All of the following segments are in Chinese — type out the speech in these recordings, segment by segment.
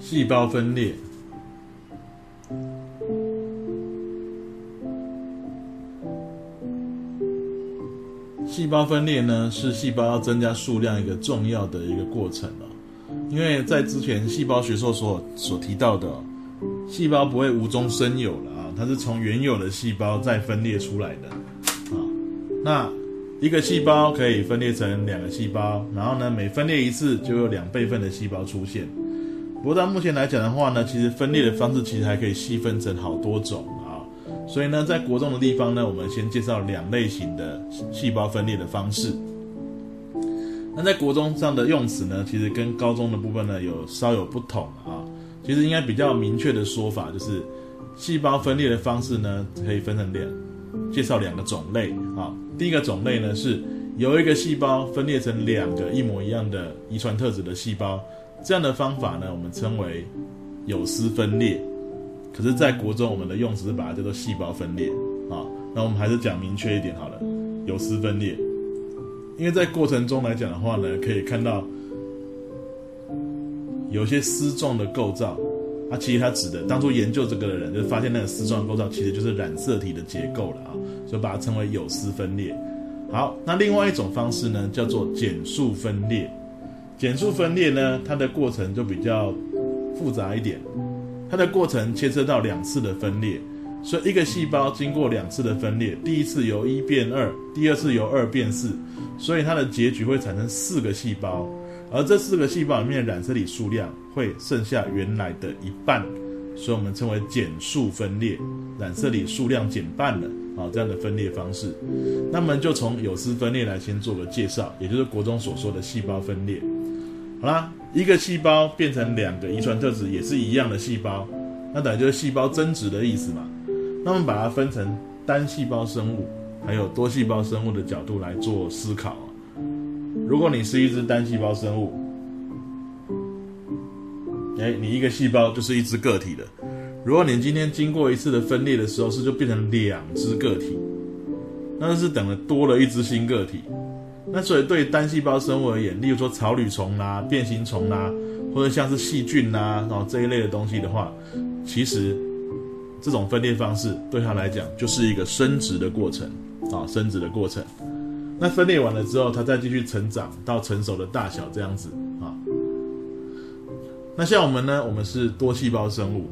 细胞分裂。细胞分裂呢，是细胞增加数量一个重要的一个过程哦。因为在之前细胞学说所所提到的，细胞不会无中生有了，它是从原有的细胞再分裂出来的啊。那一个细胞可以分裂成两个细胞，然后呢，每分裂一次就有两倍份的细胞出现。不过到目前来讲的话呢，其实分裂的方式其实还可以细分成好多种啊。所以呢，在国中的地方呢，我们先介绍两类型的细胞分裂的方式。那在国中上的用词呢，其实跟高中的部分呢有稍有不同啊。其实应该比较明确的说法就是，细胞分裂的方式呢可以分成两，介绍两个种类啊。第一个种类呢是由一个细胞分裂成两个一模一样的遗传特质的细胞，这样的方法呢我们称为有丝分裂。可是，在国中我们的用词是把它叫做细胞分裂啊。那我们还是讲明确一点好了，有丝分裂。因为在过程中来讲的话呢，可以看到有些丝状的构造，啊，其实它指的当初研究这个的人就发现那个丝状构造其实就是染色体的结构了啊，所以把它称为有丝分裂。好，那另外一种方式呢，叫做减数分裂。减数分裂呢，它的过程就比较复杂一点，它的过程牵涉到两次的分裂。所以，一个细胞经过两次的分裂，第一次由一变二，第二次由二变四，所以它的结局会产生四个细胞，而这四个细胞里面的染色体数量会剩下原来的一半，所以我们称为减数分裂，染色体数量减半了啊，这样的分裂方式。那么就从有丝分裂来先做个介绍，也就是国中所说的细胞分裂。好啦，一个细胞变成两个遗传特质也是一样的细胞，那等于就是细胞增殖的意思嘛。那么把它分成单细胞生物，还有多细胞生物的角度来做思考如果你是一只单细胞生物，哎，你一个细胞就是一只个体的。如果你今天经过一次的分裂的时候，是就变成两只个体，那是等了多了一只新个体。那所以对单细胞生物而言，例如说草履虫啦、变形虫啦，或者像是细菌呐，然后这一类的东西的话，其实。这种分裂方式对它来讲就是一个生殖的过程啊，生殖的过程。那分裂完了之后，它再继续成长到成熟的大小这样子啊。那像我们呢，我们是多细胞生物，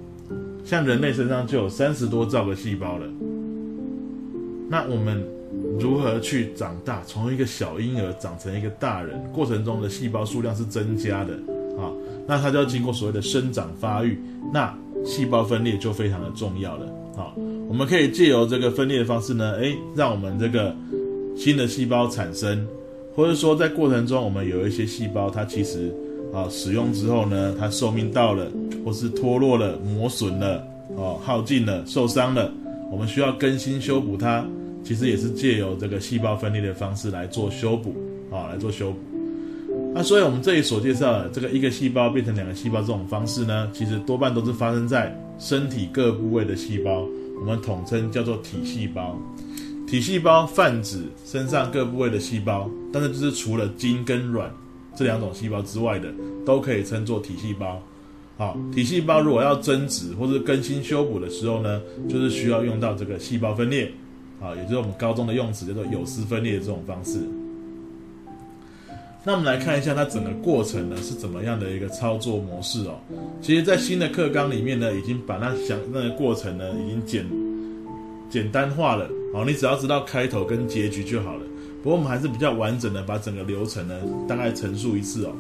像人类身上就有三十多兆个细胞了。那我们如何去长大，从一个小婴儿长成一个大人，过程中的细胞数量是增加的啊？那它就要经过所谓的生长发育，那。细胞分裂就非常的重要了。好，我们可以借由这个分裂的方式呢，诶，让我们这个新的细胞产生，或者说在过程中我们有一些细胞，它其实啊使用之后呢，它寿命到了，或是脱落了、磨损了、哦耗尽了、受伤了，我们需要更新修补它，其实也是借由这个细胞分裂的方式来做修补，啊来做修补。那所以，我们这里所介绍的这个一个细胞变成两个细胞这种方式呢，其实多半都是发生在身体各部位的细胞，我们统称叫做体细胞。体细胞泛指身上各部位的细胞，但是就是除了筋跟软这两种细胞之外的，都可以称作体细胞。好，体细胞如果要增殖或者更新修补的时候呢，就是需要用到这个细胞分裂，啊，也就是我们高中的用词叫做有丝分裂的这种方式。那我们来看一下它整个过程呢是怎么样的一个操作模式哦。其实，在新的课纲里面呢，已经把那想那个过程呢已经简简单化了。好，你只要知道开头跟结局就好了。不过我们还是比较完整的把整个流程呢大概陈述一次哦。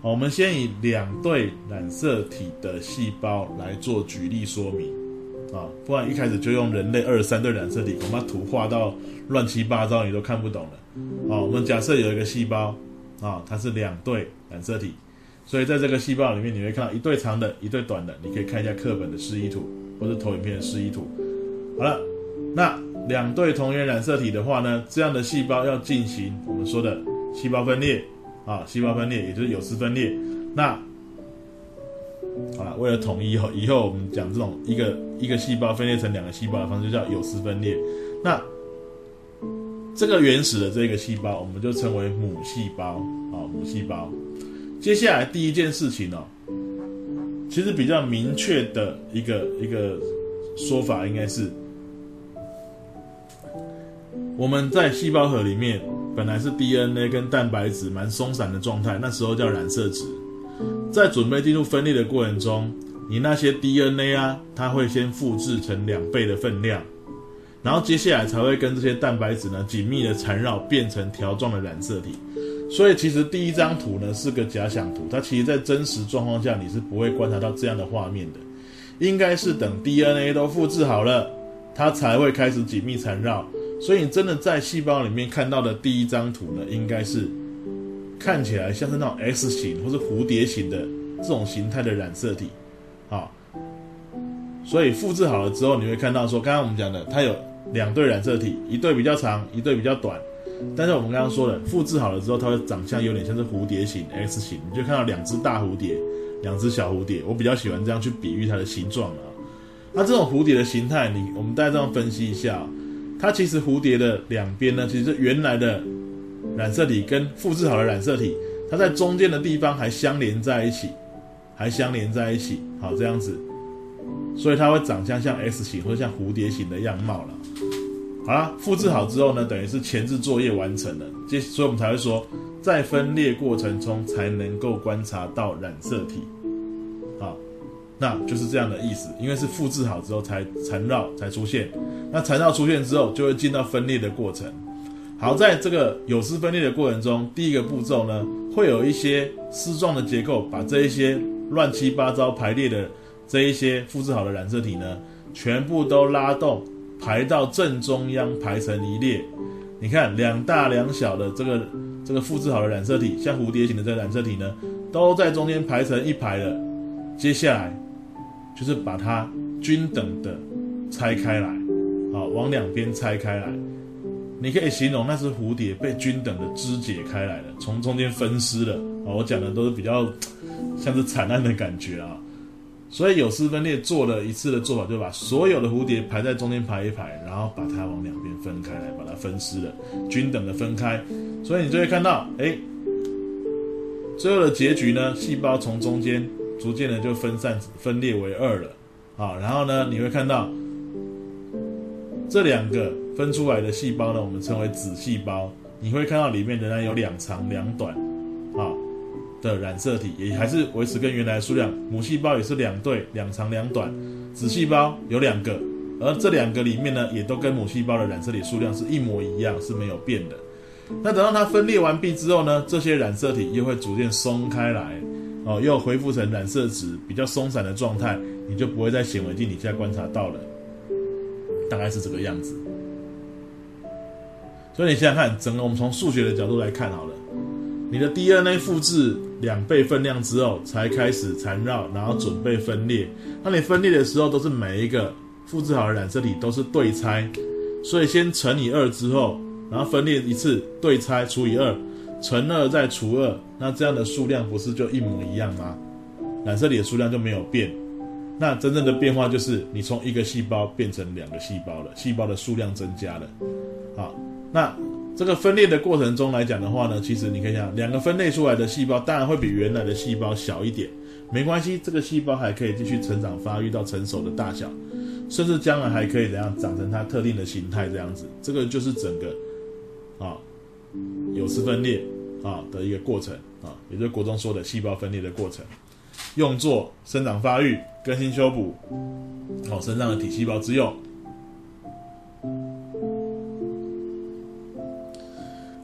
好，我们先以两对染色体的细胞来做举例说明啊，不然一开始就用人类二三对染色体，恐怕图画到乱七八糟，你都看不懂了。好，我们假设有一个细胞，啊，它是两对染色体，所以在这个细胞里面，你会看到一对长的，一对短的。你可以看一下课本的示意图，或者投影片的示意图。好了，那两对同源染色体的话呢，这样的细胞要进行我们说的细胞分裂，啊，细胞分裂也就是有丝分裂。那好了，为了统一以后，以后我们讲这种一个一个细胞分裂成两个细胞的方式，叫有丝分裂。那这个原始的这个细胞，我们就称为母细胞啊，母细胞。接下来第一件事情哦，其实比较明确的一个一个说法，应该是我们在细胞核里面本来是 DNA 跟蛋白质蛮松散的状态，那时候叫染色质。在准备进入分裂的过程中，你那些 DNA 啊，它会先复制成两倍的分量，然后接下来才会跟这些蛋白质呢紧密的缠绕，变成条状的染色体。所以其实第一张图呢是个假想图，它其实在真实状况下你是不会观察到这样的画面的，应该是等 DNA 都复制好了，它才会开始紧密缠绕。所以你真的在细胞里面看到的第一张图呢，应该是。看起来像是那种 S 型或是蝴蝶形的这种形态的染色体，好，所以复制好了之后，你会看到说，刚刚我们讲的，它有两对染色体，一对比较长，一对比较短。但是我们刚刚说了，复制好了之后，它会长相有点像是蝴蝶形 S 型，你就看到两只大蝴蝶，两只小蝴蝶。我比较喜欢这样去比喻它的形状啊。那这种蝴蝶的形态，你我们大家这样分析一下，它其实蝴蝶的两边呢，其实原来的。染色体跟复制好的染色体，它在中间的地方还相连在一起，还相连在一起，好这样子，所以它会长相像 S 型或者像蝴蝶形的样貌了。好了，复制好之后呢，等于是前置作业完成了，接所以我们才会说，在分裂过程中才能够观察到染色体，那就是这样的意思，因为是复制好之后才缠绕才出现，那缠绕出现之后就会进到分裂的过程。好，在这个有丝分裂的过程中，第一个步骤呢，会有一些丝状的结构，把这一些乱七八糟排列的这一些复制好的染色体呢，全部都拉动，排到正中央，排成一列。你看，两大两小的这个这个复制好的染色体，像蝴蝶形的这染色体呢，都在中间排成一排了。接下来就是把它均等的拆开来，好，往两边拆开来。你可以形容那只蝴蝶被均等的肢解开来了，从中间分尸了啊！我讲的都是比较像是惨案的感觉啊。所以有丝分裂做了一次的做法，就把所有的蝴蝶排在中间排一排，然后把它往两边分开来，把它分尸了，均等的分开。所以你就会看到，哎，最后的结局呢，细胞从中间逐渐的就分散分裂为二了啊。然后呢，你会看到这两个。分出来的细胞呢，我们称为子细胞。你会看到里面仍然有两长两短，啊的染色体，也还是维持跟原来的数量。母细胞也是两对，两长两短。子细胞有两个，而这两个里面呢，也都跟母细胞的染色体数量是一模一样，是没有变的。那等到它分裂完毕之后呢，这些染色体又会逐渐松开来，哦，又恢复成染色质比较松散的状态，你就不会在显微镜底下观察到了。大概是这个样子。所以你想想看，整个我们从数学的角度来看好了，你的 DNA 复制两倍分量之后才开始缠绕，然后准备分裂。那你分裂的时候都是每一个复制好的染色体都是对拆，所以先乘以二之后，然后分裂一次对拆除以二，乘二再除二，那这样的数量不是就一模一样吗？染色体的数量就没有变。那真正的变化就是你从一个细胞变成两个细胞了，细胞的数量增加了，好。那这个分裂的过程中来讲的话呢，其实你可以想，两个分裂出来的细胞当然会比原来的细胞小一点，没关系，这个细胞还可以继续成长发育到成熟的大小，甚至将来还可以怎样长成它特定的形态这样子。这个就是整个啊有丝分裂啊的一个过程啊，也就是国中说的细胞分裂的过程，用作生长发育、更新修补好身上的体细胞之用。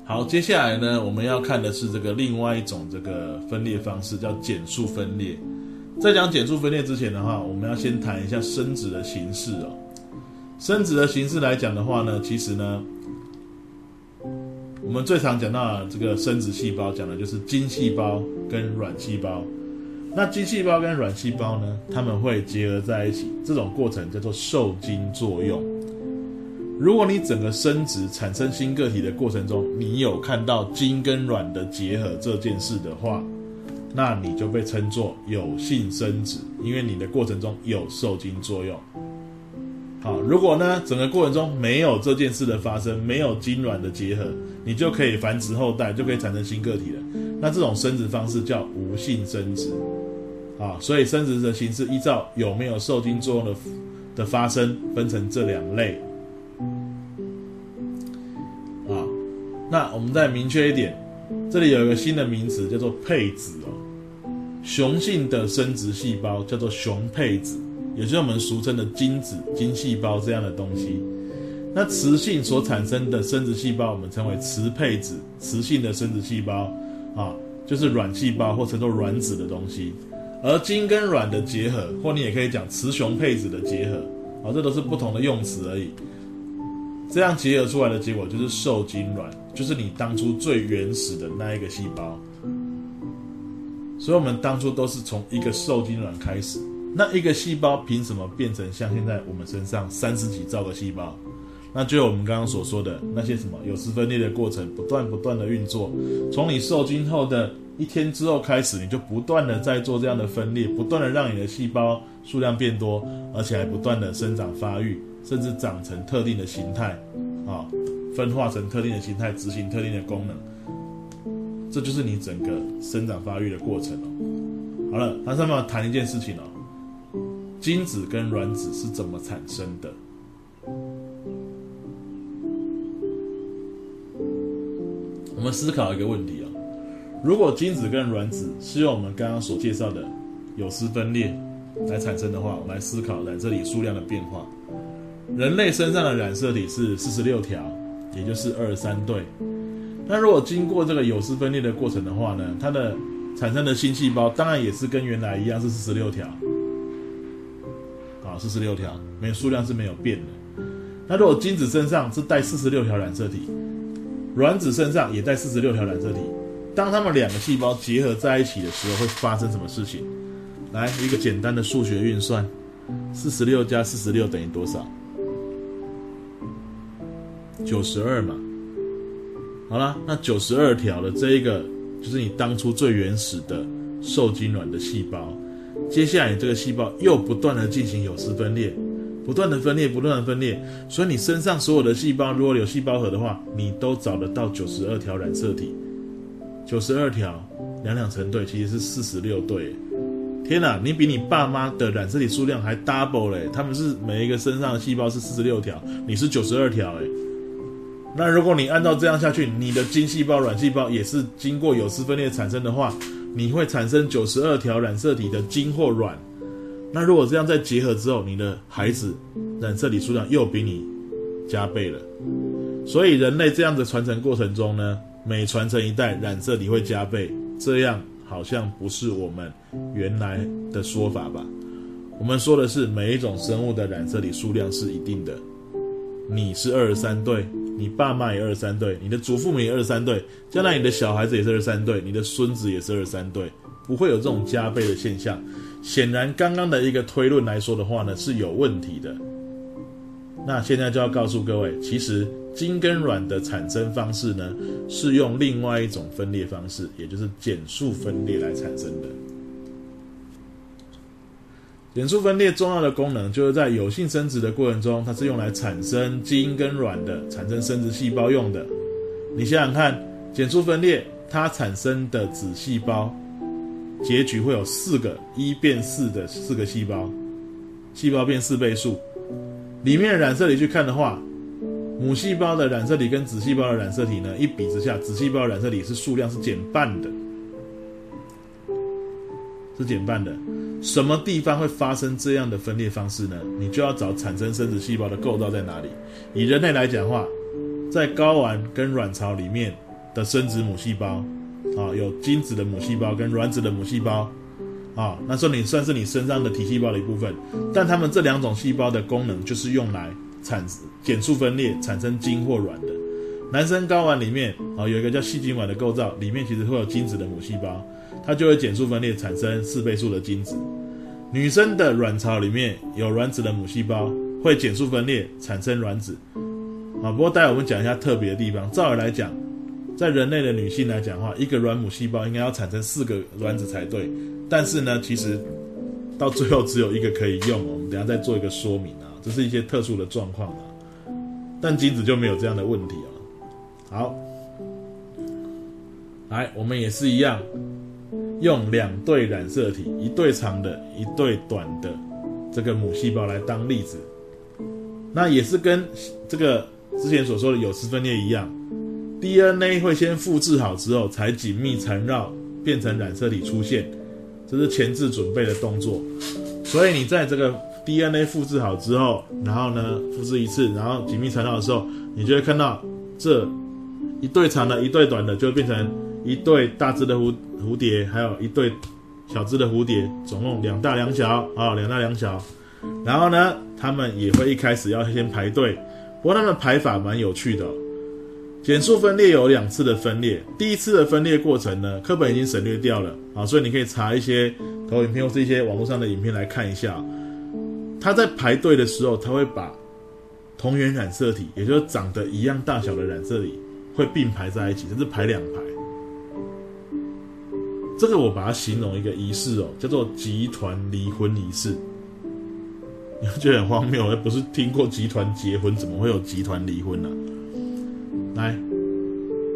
好，接下来呢，我们要看的是这个另外一种这个分裂方式，叫减数分裂。在讲减数分裂之前的话，我们要先谈一下生殖的形式哦。生殖的形式来讲的话呢，其实呢，我们最常讲到的这个生殖细胞，讲的就是精细胞跟卵细胞。那精细胞跟卵细胞呢，它们会结合在一起，这种过程叫做受精作用。如果你整个生殖产生新个体的过程中，你有看到精跟卵的结合这件事的话，那你就被称作有性生殖，因为你的过程中有受精作用。好，如果呢整个过程中没有这件事的发生，没有精卵的结合，你就可以繁殖后代，就可以产生新个体了。那这种生殖方式叫无性生殖。啊，所以生殖的形式依照有没有受精作用的的发生，分成这两类。啊，那我们再明确一点，这里有一个新的名词叫做配子哦。雄性的生殖细胞叫做雄配子，也就是我们俗称的精子、精细胞这样的东西。那雌性所产生的生殖细胞，我们称为雌配子，雌性的生殖细胞啊，就是卵细胞或称作卵子的东西。而精跟卵的结合，或你也可以讲雌雄配子的结合，啊，这都是不同的用词而已。这样结合出来的结果就是受精卵，就是你当初最原始的那一个细胞。所以，我们当初都是从一个受精卵开始。那一个细胞凭什么变成像现在我们身上三十几兆个细胞？那就我们刚刚所说的那些什么有丝分裂的过程，不断不断的运作，从你受精后的。一天之后开始，你就不断的在做这样的分裂，不断的让你的细胞数量变多，而且还不断的生长发育，甚至长成特定的形态，啊，分化成特定的形态，执行特定的功能。这就是你整个生长发育的过程哦。好了，那上面谈一件事情哦，精子跟卵子是怎么产生的？我们思考一个问题啊。如果精子跟卵子是用我们刚刚所介绍的有丝分裂来产生的话，我们来思考染色体数量的变化。人类身上的染色体是四十六条，也就是二三对。那如果经过这个有丝分裂的过程的话呢，它的产生的新细胞当然也是跟原来一样是四十六条。四十六条，没有数量是没有变的。那如果精子身上是带四十六条染色体，卵子身上也带四十六条染色体。当它们两个细胞结合在一起的时候，会发生什么事情？来一个简单的数学运算：四十六加四十六等于多少？九十二嘛。好了，那九十二条的这一个，就是你当初最原始的受精卵的细胞。接下来，你这个细胞又不断的进行有丝分裂，不断的分裂，不断的分裂。所以你身上所有的细胞，如果有细胞核的话，你都找得到九十二条染色体。九十二条，两两成对，其实是四十六对。天哪，你比你爸妈的染色体数量还 double 嘞！他们是每一个身上的细胞是四十六条，你是九十二条哎。那如果你按照这样下去，你的精细胞、卵细胞也是经过有丝分裂产生的话，你会产生九十二条染色体的精或卵。那如果这样再结合之后，你的孩子染色体数量又比你加倍了。所以人类这样的传承过程中呢？每传承一代，染色体会加倍，这样好像不是我们原来的说法吧？我们说的是每一种生物的染色体数量是一定的。你是二十三对，你爸妈也二三对，你的祖父母也二三对，将来你的小孩子也是二三对，你的孙子也是二三对，不会有这种加倍的现象。显然，刚刚的一个推论来说的话呢，是有问题的。那现在就要告诉各位，其实。精跟卵的产生方式呢，是用另外一种分裂方式，也就是减数分裂来产生的。减数分裂重要的功能，就是在有性生殖的过程中，它是用来产生精跟卵的，产生生殖细胞用的。你想想看，减数分裂它产生的子细胞，结局会有四个一变四的四个细胞，细胞变四倍数，里面染色体去看的话。母细胞的染色体跟子细胞的染色体呢，一比之下，子细胞染色体是数量是减半的，是减半的。什么地方会发生这样的分裂方式呢？你就要找产生生殖细胞的构造在哪里。以人类来讲话，在睾丸跟卵巢里面的生殖母细胞，啊，有精子的母细胞跟卵子的母细胞，啊，那时候你算是你身上的体细胞的一部分。但它们这两种细胞的功能就是用来。产减数分裂产生精或卵的，男生睾丸里面啊有一个叫细精卵的构造，里面其实会有精子的母细胞，它就会减数分裂产生四倍数的精子。女生的卵巢里面有卵子的母细胞，会减数分裂产生卵子。啊，不过待会我们讲一下特别的地方。照理来讲，在人类的女性来讲的话，一个卵母细胞应该要产生四个卵子才对。但是呢，其实到最后只有一个可以用。我们等下再做一个说明啊，这是一些特殊的状况啊。但精子就没有这样的问题啊。好，来，我们也是一样，用两对染色体，一对长的，一对短的这个母细胞来当例子。那也是跟这个之前所说的有丝分裂一样，DNA 会先复制好之后，才紧密缠绕变成染色体出现，这是前置准备的动作。所以你在这个 DNA 复制好之后，然后呢复制一次，然后紧密缠绕的时候，你就会看到这一对长的，一对短的，就会变成一对大只的蝴蝴蝶，还有一对小只的蝴蝶，总共两大两小啊，两大两小。然后呢，他们也会一开始要先排队，不过他们排法蛮有趣的。减数分裂有两次的分裂，第一次的分裂过程呢，课本已经省略掉了啊，所以你可以查一些投影片或是一些网络上的影片来看一下。他在排队的时候，他会把同源染色体，也就是长得一样大小的染色体，会并排在一起，甚至排两排。这个我把它形容一个仪式哦，叫做集团离婚仪式。你会觉得很荒谬，而不是听过集团结婚，怎么会有集团离婚呢？来，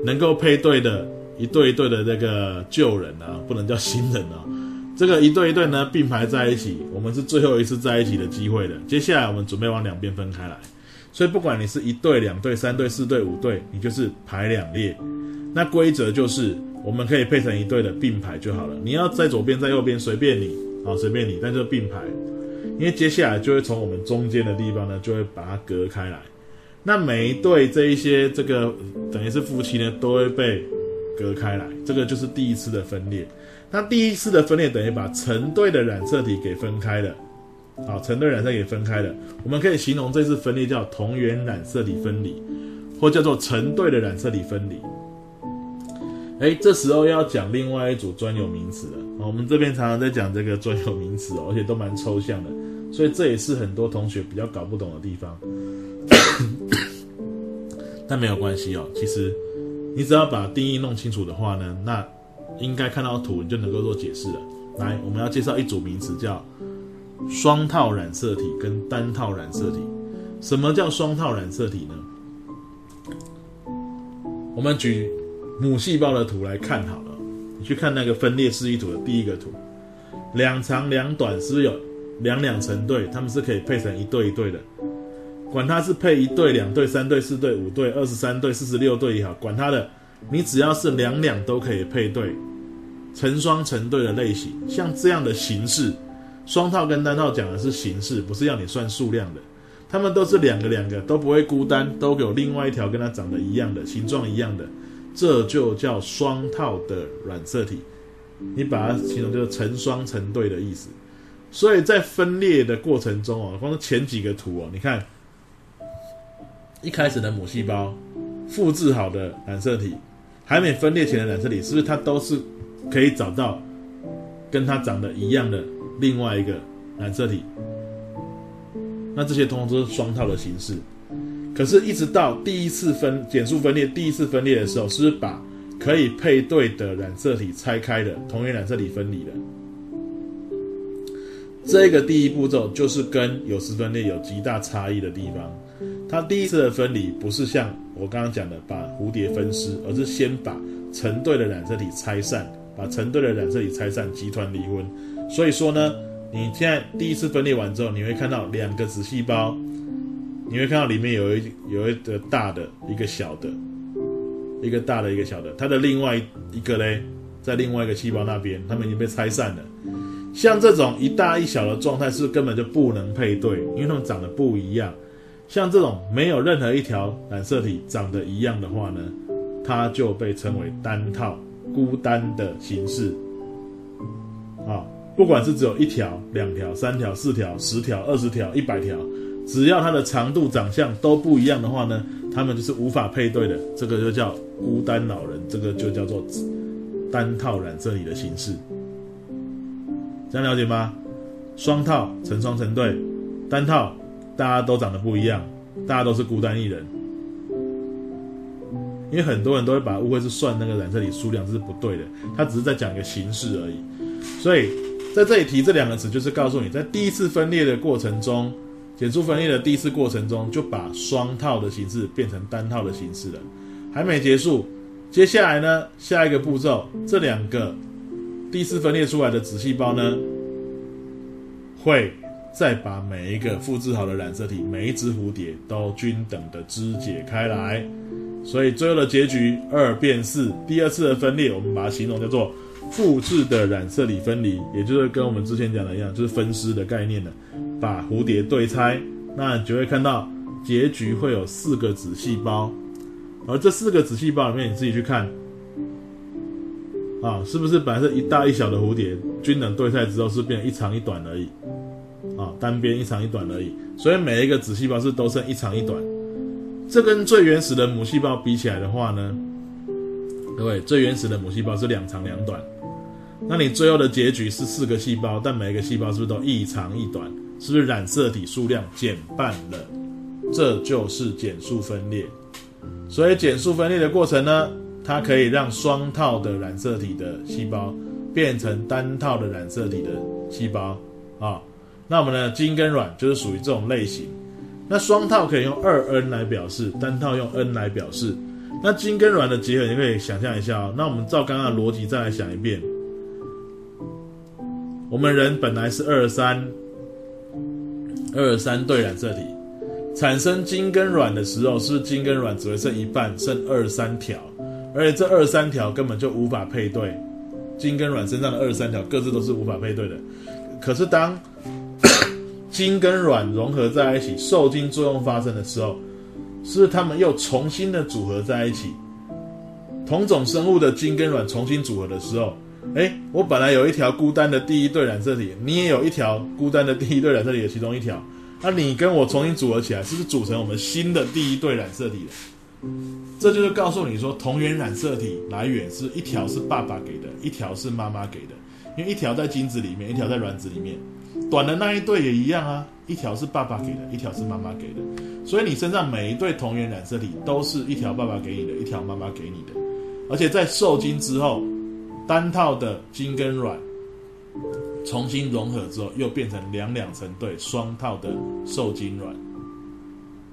能够配对的一对一对的这个旧人啊，不能叫新人啊，这个一对一对呢并排在一起，我们是最后一次在一起的机会了。接下来我们准备往两边分开来，所以不管你是一对、两对、三对、四对、五对，你就是排两列。那规则就是我们可以配成一对的并排就好了。你要在左边在右边随便你啊，随便你，但就并排。因为接下来就会从我们中间的地方呢，就会把它隔开来。那每一对这一些这个等于是夫妻呢，都会被隔开来。这个就是第一次的分裂。那第一次的分裂等于把成对的染色体给分开了。好，成对染色体分开了，我们可以形容这次分裂叫同源染色体分离，或叫做成对的染色体分离。哎，这时候要讲另外一组专有名词了。我们这边常常在讲这个专有名词哦，而且都蛮抽象的。所以这也是很多同学比较搞不懂的地方，但没有关系哦。其实你只要把定义弄清楚的话呢，那应该看到图你就能够做解释了。来，我们要介绍一组名词，叫双套染色体跟单套染色体。什么叫双套染色体呢？我们举母细胞的图来看好了。你去看那个分裂示意图的第一个图，两长两短是不是有？两两成对，他们是可以配成一对一对的，管它是配一对、两对、三对、四对、五对、二十三对、四十六对也好，管它的，你只要是两两都可以配对，成双成对的类型，像这样的形式，双套跟单套讲的是形式，不是要你算数量的，他们都是两个两个都不会孤单，都有另外一条跟它长得一样的形状一样的，这就叫双套的染色体，你把它形容就是成双成对的意思。所以在分裂的过程中哦，光前几个图哦，你看一开始的母细胞复制好的染色体，还没分裂前的染色体，是不是它都是可以找到跟它长得一样的另外一个染色体？那这些通通都是双套的形式。可是，一直到第一次分减数分裂，第一次分裂的时候，是不是把可以配对的染色体拆开的同源染色体分离了？这个第一步骤就是跟有丝分裂有极大差异的地方。它第一次的分离不是像我刚刚讲的把蝴蝶分尸，而是先把成对的染色体拆散，把成对的染色体拆散，集团离婚。所以说呢，你现在第一次分裂完之后，你会看到两个子细胞，你会看到里面有一有一个大的，一个小的，一个大的，一个小的。它的另外一个嘞，在另外一个细胞那边，它们已经被拆散了。像这种一大一小的状态是根本就不能配对，因为它们长得不一样。像这种没有任何一条染色体长得一样的话呢，它就被称为单套、孤单的形式。啊，不管是只有一条、两条、三条、四条、十条、二十条、一百条，只要它的长度、长相都不一样的话呢，它们就是无法配对的。这个就叫孤单老人，这个就叫做单套染色体的形式。这样了解吗？双套成双成对，单套大家都长得不一样，大家都是孤单一人。因为很多人都会把误会是算那个染色体数量，这是不对的。它只是在讲一个形式而已。所以在这里提这两个词，就是告诉你，在第一次分裂的过程中，减数分裂的第一次过程中，就把双套的形式变成单套的形式了。还没结束，接下来呢，下一个步骤，这两个第一次分裂出来的子细胞呢，会。再把每一个复制好的染色体，每一只蝴蝶都均等的肢解开来，所以最后的结局二变四。第二次的分裂，我们把它形容叫做复制的染色体分离，也就是跟我们之前讲的一样，就是分尸的概念的，把蝴蝶对拆，那就会看到结局会有四个子细胞，而这四个子细胞里面，你自己去看，啊，是不是本来是一大一小的蝴蝶，均等对拆之后是变成一长一短而已？啊，单边一长一短而已，所以每一个子细胞是都剩一长一短。这跟最原始的母细胞比起来的话呢，各位，最原始的母细胞是两长两短，那你最后的结局是四个细胞，但每一个细胞是不是都一长一短？是不是染色体数量减半了？这就是减数分裂。所以减数分裂的过程呢，它可以让双套的染色体的细胞变成单套的染色体的细胞啊。那我们的精跟卵就是属于这种类型。那双套可以用二 n 来表示，单套用 n 来表示。那精跟卵的结合，你可以想象一下哦。那我们照刚刚的逻辑再来想一遍。我们人本来是二三二三对染色体，产生精跟卵的时候，是不是精跟卵只会剩一半，剩二三条？而且这二三条根本就无法配对，精跟卵身上的二三条各自都是无法配对的。可是当精跟卵融合在一起，受精作用发生的时候，是它们又重新的组合在一起。同种生物的精跟卵重新组合的时候，哎，我本来有一条孤单的第一对染色体，你也有一条孤单的第一对染色体的其中一条，那你跟我重新组合起来，是不是组成我们新的第一对染色体了？这就是告诉你说，同源染色体来源是一条是爸爸给的，一条是妈妈给的。因为一条在精子里面，一条在卵子里面，短的那一对也一样啊，一条是爸爸给的，一条是妈妈给的，所以你身上每一对同源染色体都是一条爸爸给你的，一条妈妈给你的，而且在受精之后，单套的精跟卵重新融合之后，又变成两两成对双套的受精卵，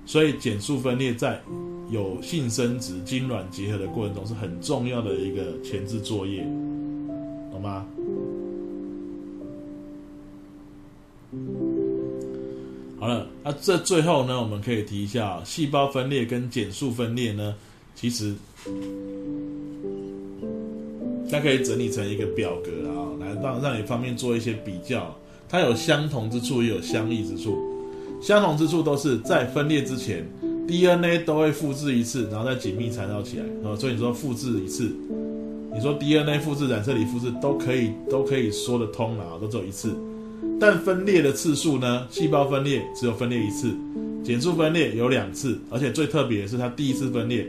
所以减数分裂在有性生殖精卵结合的过程中是很重要的一个前置作业，懂吗？好了，那这最后呢，我们可以提一下细胞分裂跟减数分裂呢，其实它可以整理成一个表格啊，来让让你方便做一些比较。它有相同之处，也有相异之处。相同之处都是在分裂之前，DNA 都会复制一次，然后再紧密缠绕起来啊。所以你说复制一次，你说 DNA 复制、染色体复制都可以，都可以说得通了啊，都只有一次。但分裂的次数呢？细胞分裂只有分裂一次，减数分裂有两次，而且最特别的是它第一次分裂，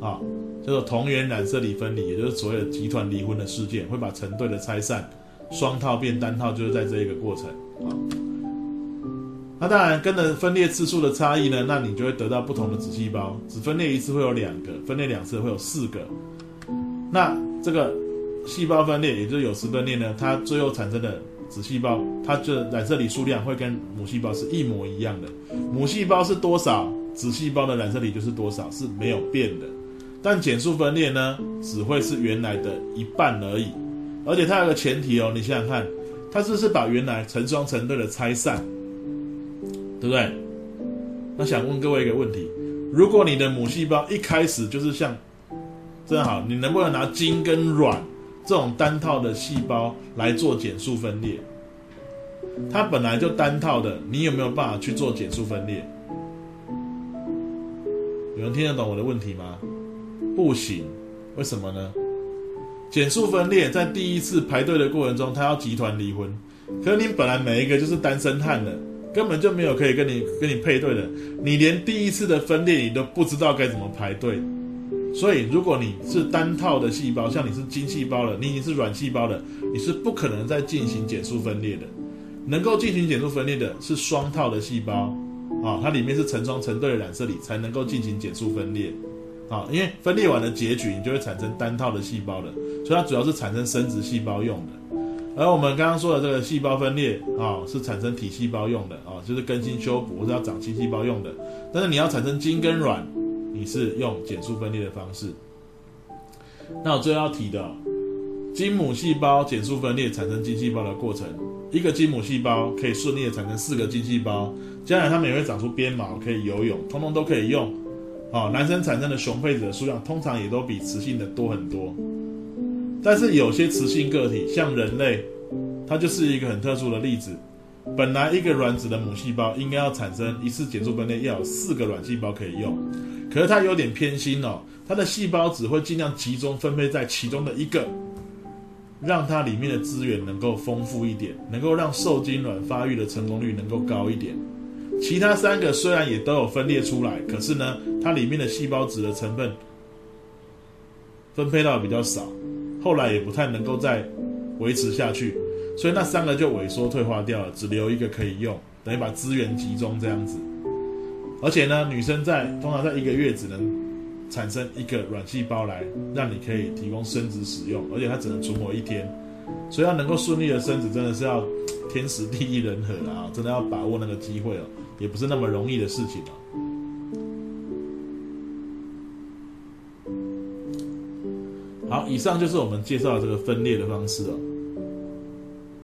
啊，叫做同源染色体分离，也就是所谓的集团离婚的事件，会把成对的拆散，双套变单套，就是在这一个过程啊。那当然跟着分裂次数的差异呢，那你就会得到不同的子细胞，只分裂一次会有两个，分裂两次会有四个。那这个细胞分裂，也就是有丝分裂呢，它最后产生的。子细胞，它的染色体数量会跟母细胞是一模一样的。母细胞是多少，子细胞的染色体就是多少，是没有变的。但减数分裂呢，只会是原来的一半而已。而且它有个前提哦，你想想看，它是不是把原来成双成对的拆散，对不对？那想问各位一个问题：如果你的母细胞一开始就是像正好，你能不能拿精跟卵？这种单套的细胞来做减数分裂，它本来就单套的，你有没有办法去做减数分裂？有人听得懂我的问题吗？不行，为什么呢？减数分裂在第一次排队的过程中，它要集团离婚，可是你本来每一个就是单身汉的，根本就没有可以跟你跟你配对的，你连第一次的分裂你都不知道该怎么排队。所以，如果你是单套的细胞，像你是精细胞了，你已经是卵细胞了，你是不可能再进行减数分裂的。能够进行减数分裂的是双套的细胞，啊，它里面是成双成对的染色体才能够进行减数分裂。啊，因为分裂完的结局，你就会产生单套的细胞了，所以它主要是产生生殖细胞用的。而我们刚刚说的这个细胞分裂啊，是产生体细胞用的啊，就是更新修补或者要长新细胞用的。但是你要产生精跟卵，是用减数分裂的方式。那我最后要提的，精母细胞减数分裂产生精细胞的过程，一个精母细胞可以顺利的产生四个精细胞，将来它们也会长出鞭毛，可以游泳，通通都可以用。啊，男生产生的雄配子的数量通常也都比雌性的多很多。但是有些雌性个体，像人类，它就是一个很特殊的例子。本来一个卵子的母细胞应该要产生一次减数分裂要有四个卵细胞可以用，可是它有点偏心哦，它的细胞只会尽量集中分配在其中的一个，让它里面的资源能够丰富一点，能够让受精卵发育的成功率能够高一点。其他三个虽然也都有分裂出来，可是呢，它里面的细胞质的成分分配到比较少，后来也不太能够再维持下去，所以那三个就萎缩退化掉了，只留一个可以用，等于把资源集中这样子。而且呢，女生在通常在一个月只能产生一个卵细胞来让你可以提供生殖使用，而且它只能存活一天，所以要能够顺利的生殖，真的是要天时地利人和啊，真的要把握那个机会哦。也不是那么容易的事情啊。好，以上就是我们介绍的这个分裂的方式哦。